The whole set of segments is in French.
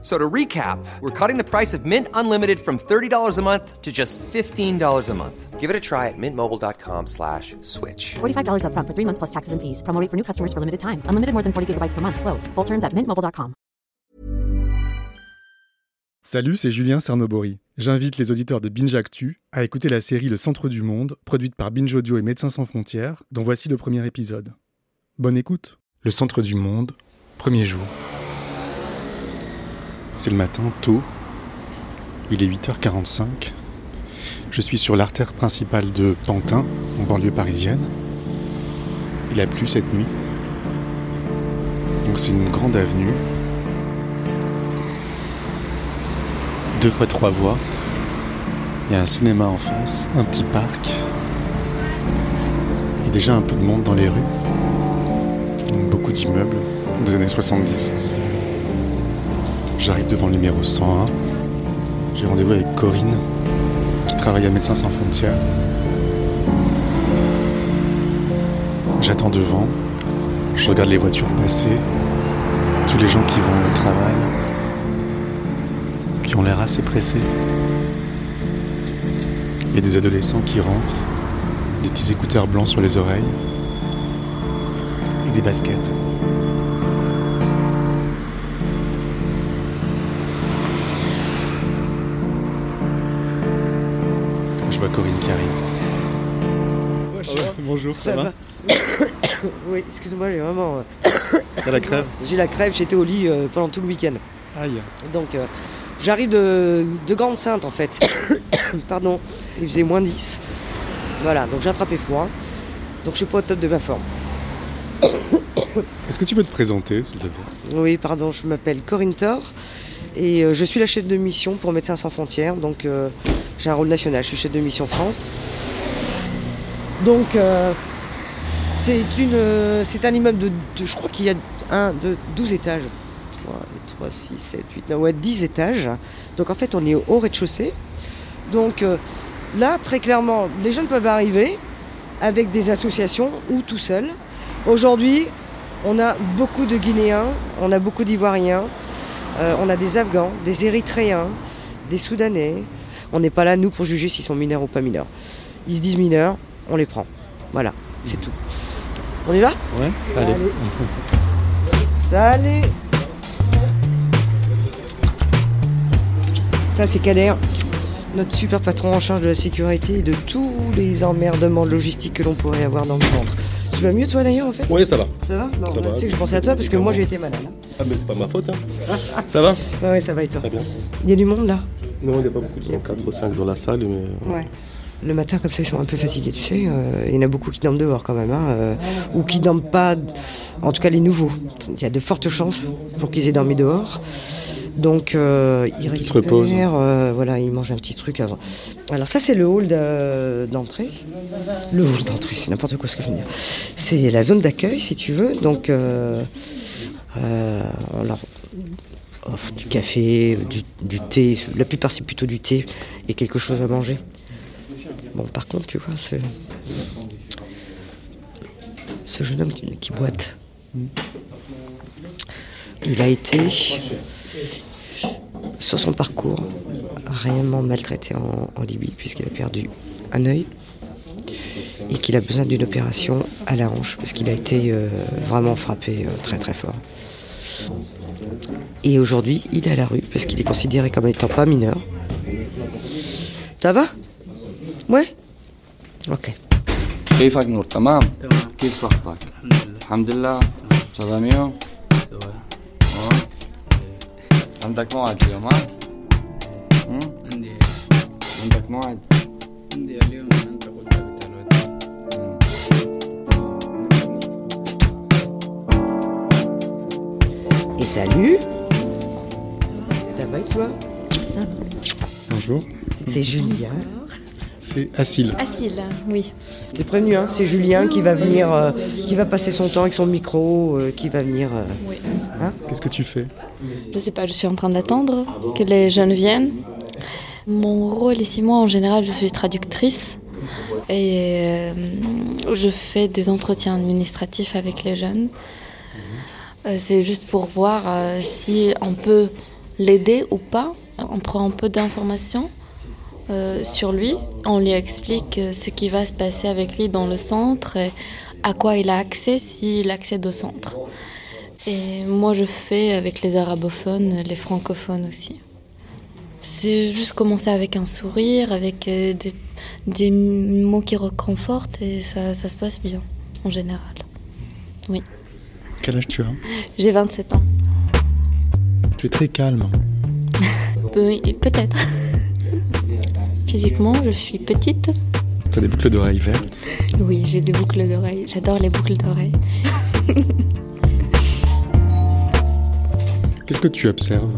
So to recap, we're cutting the price of Mint Unlimited from $30 a month to just $15 a month. Give it a try at mintmobile.com slash switch. $45 upfront for three months plus taxes and fees. Promo rate for new customers for limited time. Unlimited more than 40 gigabytes per month. Slows. Full terms at mintmobile.com. Salut, c'est Julien Cernobori. J'invite les auditeurs de Binge Actu à écouter la série Le Centre du Monde, produite par Binge Audio et Médecins Sans Frontières, dont voici le premier épisode. Bonne écoute. Le Centre du Monde, premier jour. C'est le matin, tôt. Il est 8h45. Je suis sur l'artère principale de Pantin, en banlieue parisienne. Il a plu cette nuit. Donc c'est une grande avenue. Deux fois trois voies. Il y a un cinéma en face, un petit parc. Il y a déjà un peu de monde dans les rues. Beaucoup d'immeubles des années 70. J'arrive devant le numéro 101. J'ai rendez-vous avec Corinne, qui travaille à Médecins Sans Frontières. J'attends devant. Je regarde les voitures passer. Tous les gens qui vont au travail. Qui ont l'air assez pressés. Il y a des adolescents qui rentrent. Des petits écouteurs blancs sur les oreilles. Et des baskets. Je vois Corinne qui arrive. bonjour, ça, va, Oui, excuse-moi, j'ai vraiment. euh, T'as la crève J'ai la crève, j'étais au lit euh, pendant tout le week-end. Aïe. Donc, euh, j'arrive de, de Grande Sainte en fait. Pardon, il faisait moins 10. Voilà, donc j'ai attrapé froid. Donc, je suis pas au top de ma forme. Est-ce que tu peux te présenter, s'il te plaît? Oui, pardon, je m'appelle Corinne Thor et euh, je suis la chef de mission pour Médecins Sans Frontières. Donc, euh, j'ai un rôle national, je suis chef de mission France. Donc, euh, c'est un immeuble de, de- je crois qu'il y a un, deux, 12 étages. 3, 3, 6, 7, 8, 9, ouais, 10 étages. Donc, en fait, on est au rez-de-chaussée. Donc, là, très clairement, les jeunes peuvent arriver avec des associations ou tout seuls. Aujourd'hui, on a beaucoup de Guinéens, on a beaucoup d'Ivoiriens, euh, on a des Afghans, des Érythréens, des Soudanais. On n'est pas là, nous, pour juger s'ils sont mineurs ou pas mineurs. Ils se disent mineurs, on les prend. Voilà, c'est tout. On y va? Ouais, allez. Salut Ça, c'est Kader, notre super patron en charge de la sécurité et de tous les emmerdements logistiques que l'on pourrait avoir dans le ventre. Tu vas mieux, toi, d'ailleurs, en fait? Oui, ça va. Ça va? Bon, Ça bah, va. Tu sais que je pensais à toi parce que moi, j'ai été malade. hein. Ah, mais c'est pas ma faute, hein. ça va Ouais, ouais, ça va et toi Très bien. Il y a du monde, là Non, il n'y a pas beaucoup de gens, 4 ou 5 dans la salle, mais. Ouais. Le matin, comme ça, ils sont un peu fatigués, tu sais. euh, il y en a beaucoup qui dorment dehors quand même, hein, euh, ou qui dorment pas, en tout cas les nouveaux. Il y a de fortes chances pour qu'ils aient dormi dehors. Donc, euh, ils, Ils se reposent. récupèrent, euh, voilà, ils mangent un petit truc avant. Alors ça, c'est le hall de- d'entrée. Le hall d'entrée, c'est n'importe quoi ce que je veux dire. C'est la zone d'accueil, si tu veux. Donc, euh, euh, on leur offre du café, du, thé. La plupart, c'est plutôt du thé et quelque chose à manger. Bon, par contre, tu vois, ce, jeune homme qui, boite, il a été, sur son parcours, réellement maltraité en Libye, puisqu'il a perdu un œil et qu'il a besoin d'une opération à la hanche, parce qu'il a été euh, vraiment frappé euh, très très fort. Et aujourd'hui, il est à la rue, parce qu'il est considéré comme étant pas mineur. Ça va Ouais Ok. كيفك نور تمام؟ تمام كيف صحتك؟ الحمد لله شغال يوم؟ تمام عندك موعد اليوم ها؟ هم؟ عندي عندك موعد؟ عندي اليوم salut Ça va et toi Bonjour. C'est Julien. C'est Assil. Assil, oui. T'es prévenu, hein c'est Julien qui va venir, euh, qui va passer son temps avec son micro, euh, qui va venir. euh, Oui. hein Qu'est-ce que tu fais Je sais pas, je suis en train d'attendre que les jeunes viennent. Mon rôle ici, moi, en général, je suis traductrice et euh, je fais des entretiens administratifs avec les jeunes. Euh, C'est juste pour voir euh, si on peut l'aider ou pas. On prend un peu d'informations euh, sur lui. On lui explique ce qui va se passer avec lui dans le centre et à quoi il a accès s'il accède au centre. Et moi, je fais avec les arabophones, les francophones aussi. C'est juste commencer avec un sourire, avec des, des mots qui reconfortent et ça, ça se passe bien, en général. Oui. Quel âge tu as J'ai 27 ans. Tu es très calme. Oui, peut-être. Physiquement, je suis petite. T'as des boucles d'oreilles vertes. Oui, j'ai des boucles d'oreilles. J'adore les boucles d'oreilles. Qu'est-ce que tu observes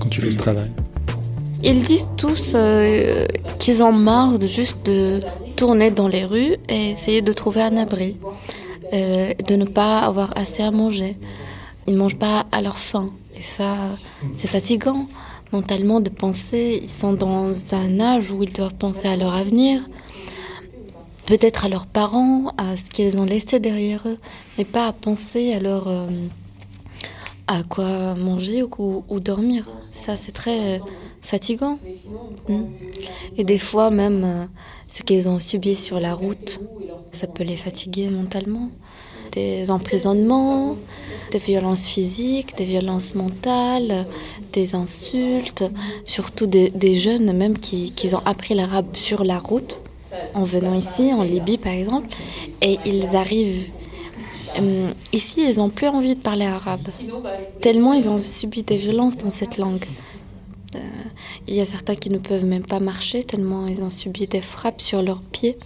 quand tu fais ce travail Ils disent tous euh, qu'ils ont marre de juste de tourner dans les rues et essayer de trouver un abri, euh, de ne pas avoir assez à manger. Ils ne mangent pas à leur faim. Et ça, c'est fatigant mentalement de penser. Ils sont dans un âge où ils doivent penser à leur avenir, peut-être à leurs parents, à ce qu'ils ont laissé derrière eux, mais pas à penser à leur... euh, à quoi manger ou, dormir. Ça, c'est très fatigant. Mm. Et des fois, même euh, ce qu'ils ont subi sur la route, ça peut les fatiguer mentalement. Des emprisonnements, des violences physiques, des violences mentales, des insultes, surtout des, des jeunes même qui, qui ont appris l'arabe sur la route, en venant ici, en Libye par exemple, et ils arrivent Hum, ici, ils n'ont plus envie de parler arabe, tellement ils ont subi des violences dans cette langue. Euh, il y a certains qui ne peuvent même pas marcher, tellement ils ont subi des frappes sur leurs pieds.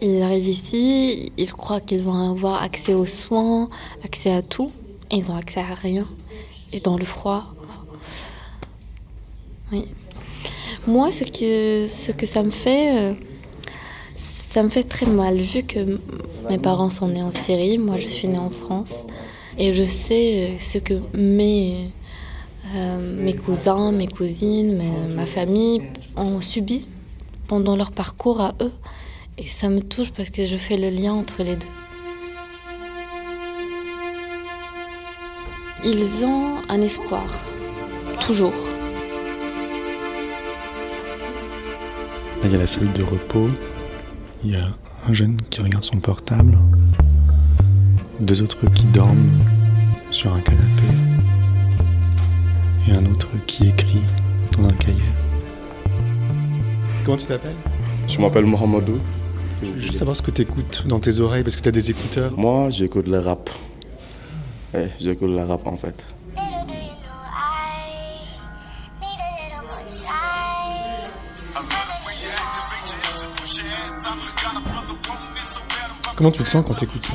Ils arrivent ici, ils croient qu'ils vont avoir accès aux soins, accès à tout, et ils n'ont accès à rien. Et dans le froid. Moi, ce que, ce que ça me fait, euh, ça me fait très mal, vu que mes parents sont nés en Syrie, moi je suis née en France, et je sais euh, ce que mes, euh, mes cousins, mes cousines, mes- ma famille ont subi pendant leur parcours à eux. Et ça me touche parce que je fais le lien entre les deux. Ils ont un espoir, toujours. Là, il y a la salle de repos. Il y a un jeune qui regarde son portable. Deux autres qui dorment sur un canapé. Et un autre qui écrit dans un cahier. Comment tu t'appelles? Je m'appelle Mohamedou. Je veux juste savoir ce que tu écoutes dans tes oreilles parce que tu as des écouteurs. Moi, j'écoute le rap. Ouais, j'écoute le rap en fait. Comment tu te sens quand tu écoutes ça?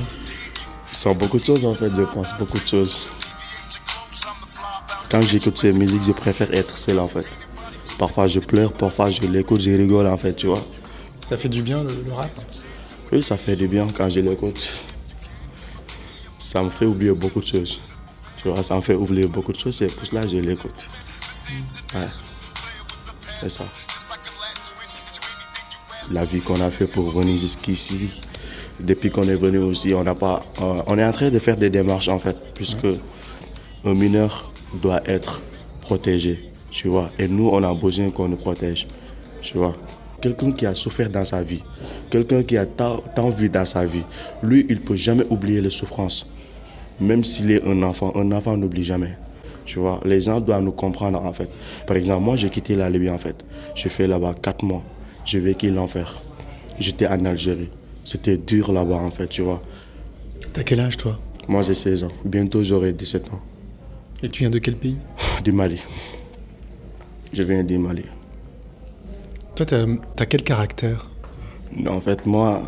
Je sens beaucoup de choses en fait, je pense beaucoup de choses. Quand j'écoute ces musiques, je préfère être seul en fait. Parfois je pleure, parfois je l'écoute, je rigole en fait, tu vois. Ça fait du bien le, le rap? Oui, ça fait du bien quand je l'écoute. Ça me fait oublier beaucoup de choses. Tu vois, ça me fait oublier beaucoup de choses, c'est pour cela je l'écoute. Ouais. C'est ça. La vie qu'on a fait pour venir jusqu'ici, depuis qu'on est venu aussi, on n'a pas, euh, on est en train de faire des démarches en fait, puisque un mineur doit être protégé, tu vois. Et nous, on a besoin qu'on nous protège, tu vois. Quelqu'un qui a souffert dans sa vie, quelqu'un qui a tant, tant vu dans sa vie, lui, il peut jamais oublier les souffrances. Même s'il est un enfant, un enfant n'oublie jamais. Tu vois, les gens doivent nous comprendre en fait. Par exemple, moi j'ai quitté la Libye en fait. J'ai fait là-bas quatre mois. J'ai vécu l'enfer. J'étais en Algérie. C'était dur là-bas en fait, tu vois. T'as quel âge toi? Moi j'ai 16 ans. Bientôt j'aurai 17 ans. Et tu viens de quel pays? Du Mali. Je viens du Mali. Toi, t'as as quel caractère? En fait, moi,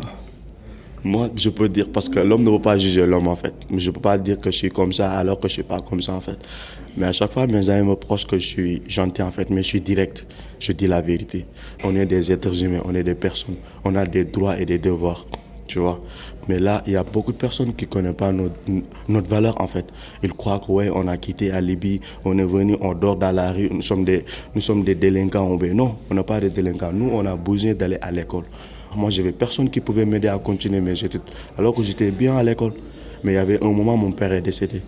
Moi, je peux dire, parce que l'homme ne peut pas juger l'homme en fait. Je peux pas dire que je suis comme ça alors que je suis pas comme ça en fait. Mais à chaque fois, mes amis me prochent que je suis gentil en fait, mais je suis direct. Je dis la vérité. On est des êtres humains, on est des personnes. On a des droits et des devoirs, Mais là, il y a beaucoup de personnes qui connaissent pas notre, valeur en fait. Ils croient que ouais, on a quitté la Libye, on est venu, on dort dans la rue, nous sommes des, nous sommes des délinquants. Non, on n'a pas de délinquants. Nous, on a besoin d'aller à l'école. Moi, j'avais personne qui pouvait m'aider à continuer études, alors que j'étais bien à l'école. Mais il y avait un moment, mon père est décédé.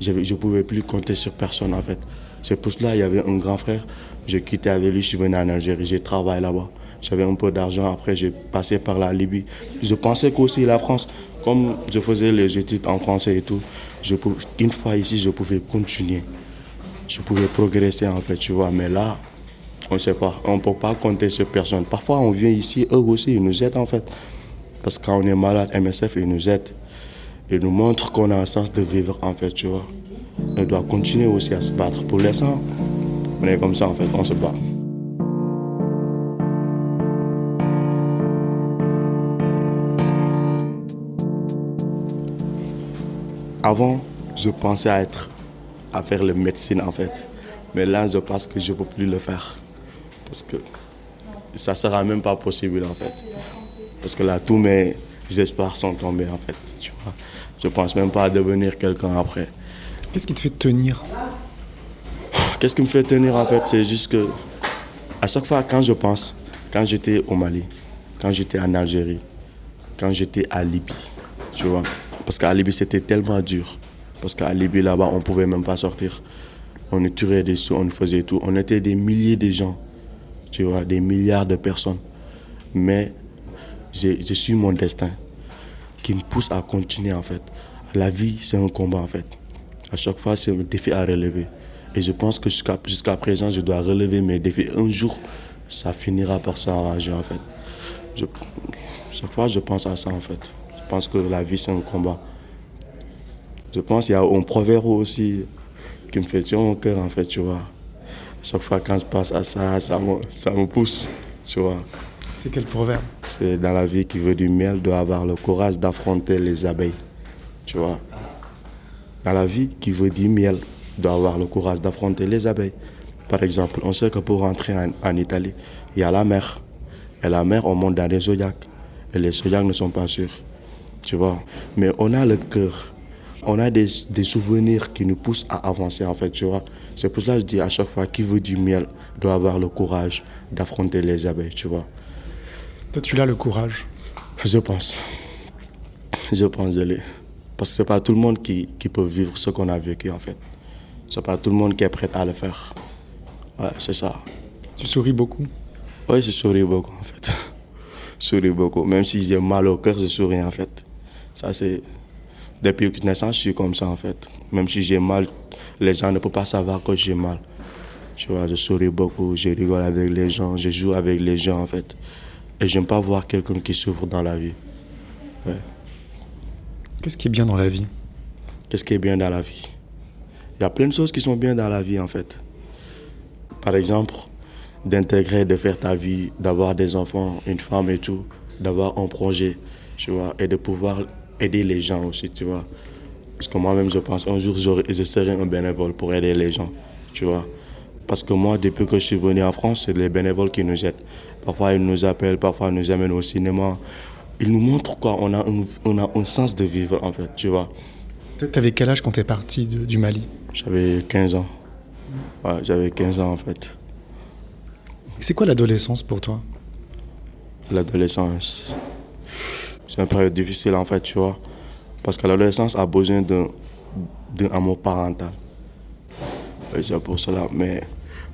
Je ne pouvais plus compter sur personne, en fait. C'est pour cela il y avait un grand frère. J'ai quitté avec lui, je suis venu en Algérie, j'ai travaillé là-bas. J'avais un peu d'argent, après j'ai passé par la Libye. Je pensais qu'aussi la France, comme je faisais les études en français et tout, une fois ici, je pouvais continuer. Je pouvais progresser, en fait, tu vois. Mais là, on ne sait pas. On ne peut pas compter sur personne. Parfois, on vient ici, eux aussi, ils nous aident en fait. Parce que quand on est malade, MSF, ils nous aident. Ils nous montrent qu'on a un sens de vivre en fait, tu vois. On doit continuer aussi à se battre. Pour l'instant, on est comme ça en fait, on se bat. Avant, je pensais à être, à faire la médecine en fait. Mais là, je pense que je ne peux plus le faire. Parce que ça ne sera même pas possible en fait. Parce que là, tous mes espoirs sont tombés en fait. Tu vois. Je pense même pas à devenir quelqu'un après. Qu'est-ce qui te fait tenir? Qu'est-ce qui me fait tenir en fait C'est juste que à chaque fois quand je pense, quand j'étais au Mali, quand j'étais en Algérie, quand j'étais à Libye, tu vois. Parce qu'à Libye c'était tellement dur. Parce qu'à Libye là-bas on pouvait même pas sortir. On tuait des sous, on faisait tout. On était des milliers de gens tu vois, des milliards de personnes. Mais je suis mon destin qui me pousse à continuer en fait. La vie, c'est un combat en fait. À chaque fois, c'est un défi à relever. Et je pense que jusqu'à présent, je dois relever mes défis. Un jour, ça finira par s'arranger en fait. Chaque fois, je pense à ça en fait. Je pense que la vie, c'est un combat. Je pense qu'il y a un proverbe aussi qui me fait tuer au cœur en fait, tu vois chaque fois quand je pense à ça, ça me, ça me pousse, tu vois. C'est quel proverbe? C'est dans la vie qui veut du miel doit avoir le courage d'affronter les abeilles, tu vois. Dans la vie qui veut du miel doit avoir le courage d'affronter les abeilles. Par exemple, on sait que pour rentrer en, Italie, il y a la mer. Et la mer, on monte dans les zodiacs. Et les zodiacs ne sont pas sûrs, tu vois. Mais on a le cœur on a des, souvenirs qui nous poussent à avancer, en fait, tu vois. C'est pour cela que je dis à chaque fois, qui veut du miel doit avoir le courage d'affronter les abeilles, tu vois. Toi, tu l'as le courage Je pense. Je pense, je l'ai. Parce que c'est pas tout le monde qui, peut vivre ce qu'on a vécu, en fait. C'est pas tout le monde qui est prêt à le faire. Ouais, c'est ça. Tu souris beaucoup Oui, je souris beaucoup, en fait. je souris beaucoup. Même si j'ai mal au cœur, je souris, en fait. Ça, c'est depuis que naissance, je suis comme ça en fait. Même si j'ai mal, les gens ne peuvent pas savoir que j'ai mal. Tu vois, je souris beaucoup, je rigole avec les gens, je joue avec les gens en fait. Et j'aime pas voir quelqu'un qui souffre dans la vie. Qu'est-ce qui est bien dans la vie? Qu'est-ce qui est bien dans la vie? Il y a plein de choses qui sont bien dans la vie en fait. Par exemple, d'intégrer, de faire ta vie, d'avoir des enfants, une femme et tout, d'avoir un projet, tu vois, et de pouvoir aider les gens aussi, tu vois. Parce que moi-même, je pense un jour, je serai un bénévole pour aider les gens, tu vois. Parce que moi, depuis que je suis venu en France, c'est les bénévoles qui nous aident. Parfois, ils nous appellent, parfois, ils nous amènent au cinéma. Ils nous montrent quoi? On a, un, on a un sens de vivre, en fait, tu vois. T'avais quel âge quand t'es parti du Mali? J'avais 15 ans. Ouais, j'avais 15 ans, en fait. C'est quoi l'adolescence pour toi? L'adolescence c'est une période difficile en fait, tu vois. Parce que l'adolescence a besoin d'un amour parental. Et c'est pour cela. Mais,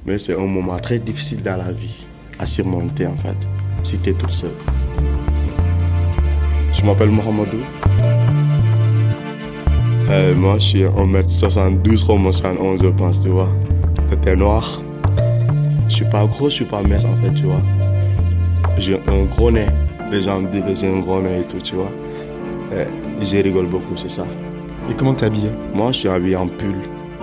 mais c'est un moment très difficile dans la vie à surmonter en fait, si tu es toute seule. Je m'appelle Mohamedou. Euh, moi, je suis 1m72, 1m71, je pense, tu vois. T'es noir. Je suis pas gros, je suis pas mince en fait, tu vois. J'ai un gros nez. Les gens me disent que j'ai un gros nez et tout, tu vois. Et je rigole beaucoup, c'est ça. Et comment t'es habillé? Moi, je suis habillé en pull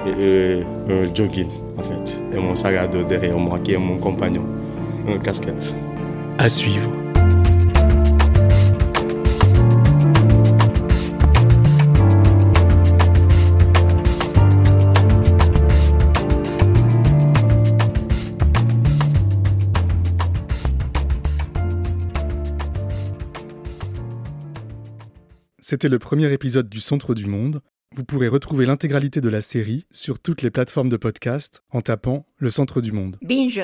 et, un jogging, en fait. Et mon sac à dos derrière moi, qui est mon compagnon. Un casquette. À suivre. C'était le premier épisode du Centre du Monde. Vous pourrez retrouver l'intégralité de la série sur toutes les plateformes de podcast en tapant Le Centre du Monde. Binge.